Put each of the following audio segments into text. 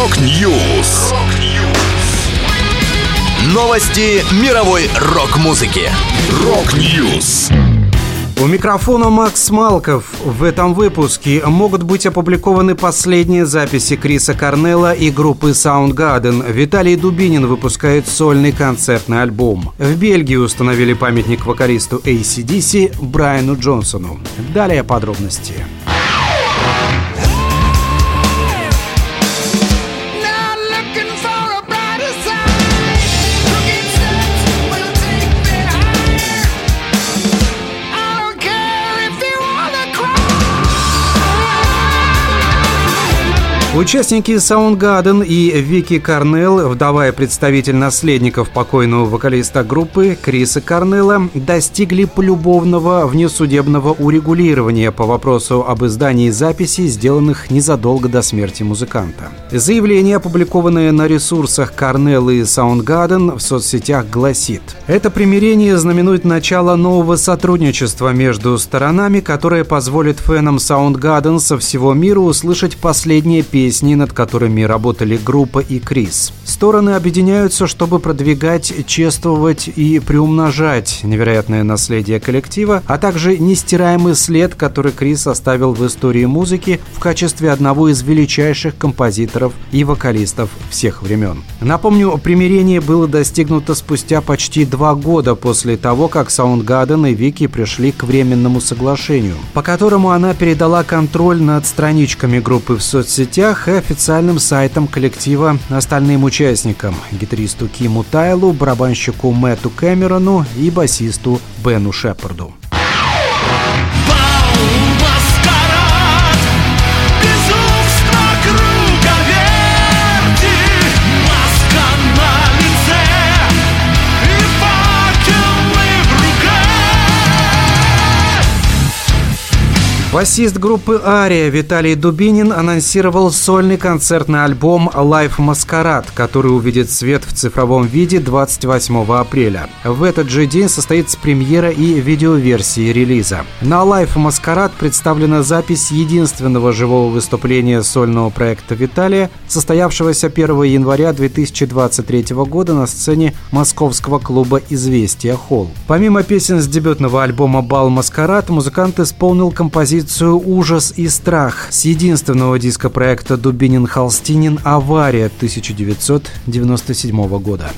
Rock News. Новости мировой рок-музыки. Rock News. У микрофона Макс Малков. В этом выпуске могут быть опубликованы последние записи Криса Корнелла и группы Soundgarden. Виталий Дубинин выпускает сольный концертный альбом. В Бельгии установили памятник вокалисту AC/DC Брайану Джонсону. Далее подробности. Участники Soundgarden и Вики Карнелл, вдова и представитель наследников покойного вокалиста группы Криса Карнелла, достигли полюбовного внесудебного урегулирования по вопросу об издании записей, сделанных незадолго до смерти музыканта. Заявление, опубликованное на ресурсах Карнелла и Soundgarden в соцсетях, гласит «Это примирение знаменует начало нового сотрудничества между сторонами, которое позволит фенам Soundgarden со всего мира услышать последние песни песни, над которыми работали группа и Крис. Стороны объединяются, чтобы продвигать, чествовать и приумножать невероятное наследие коллектива, а также нестираемый след, который Крис оставил в истории музыки в качестве одного из величайших композиторов и вокалистов всех времен. Напомню, примирение было достигнуто спустя почти два года после того, как Soundgarden и Вики пришли к временному соглашению, по которому она передала контроль над страничками группы в соцсетях соцсетях и официальным сайтом коллектива остальным участникам – гитаристу Киму Тайлу, барабанщику Мэтту Кэмерону и басисту Бену Шепарду. Басист группы «Ария» Виталий Дубинин анонсировал сольный концертный альбом «Life Маскарад», который увидит свет в цифровом виде 28 апреля. В этот же день состоится премьера и видеоверсии релиза. На «Life Маскарад» представлена запись единственного живого выступления сольного проекта Виталия, состоявшегося 1 января 2023 года на сцене московского клуба «Известия Холл». Помимо песен с дебютного альбома «Бал Маскарад», музыкант исполнил композицию композицию «Ужас и страх» с единственного диска проекта «Дубинин-Холстинин. Авария» 1997 года.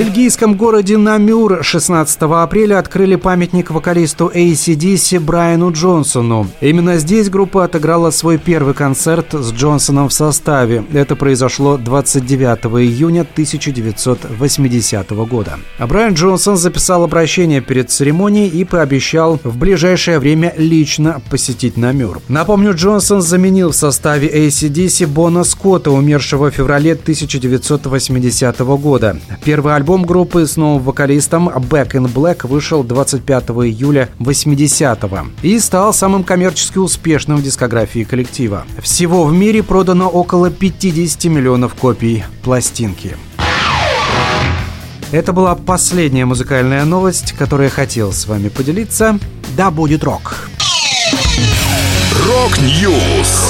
Бельгийском городе Намюр 16 апреля открыли памятник вокалисту ACDC Брайану Джонсону. Именно здесь группа отыграла свой первый концерт с Джонсоном в составе. Это произошло 29 июня 1980 года. А Брайан Джонсон записал обращение перед церемонией и пообещал в ближайшее время лично посетить Намюр. Напомню, Джонсон заменил в составе ACDC Бона Скотта, умершего в феврале 1980 года. Первый Альбом группы с новым вокалистом Back in Black вышел 25 июля 80-го и стал самым коммерчески успешным в дискографии коллектива. Всего в мире продано около 50 миллионов копий пластинки. Это была последняя музыкальная новость, которую я хотел с вами поделиться. Да будет рок! Rock News!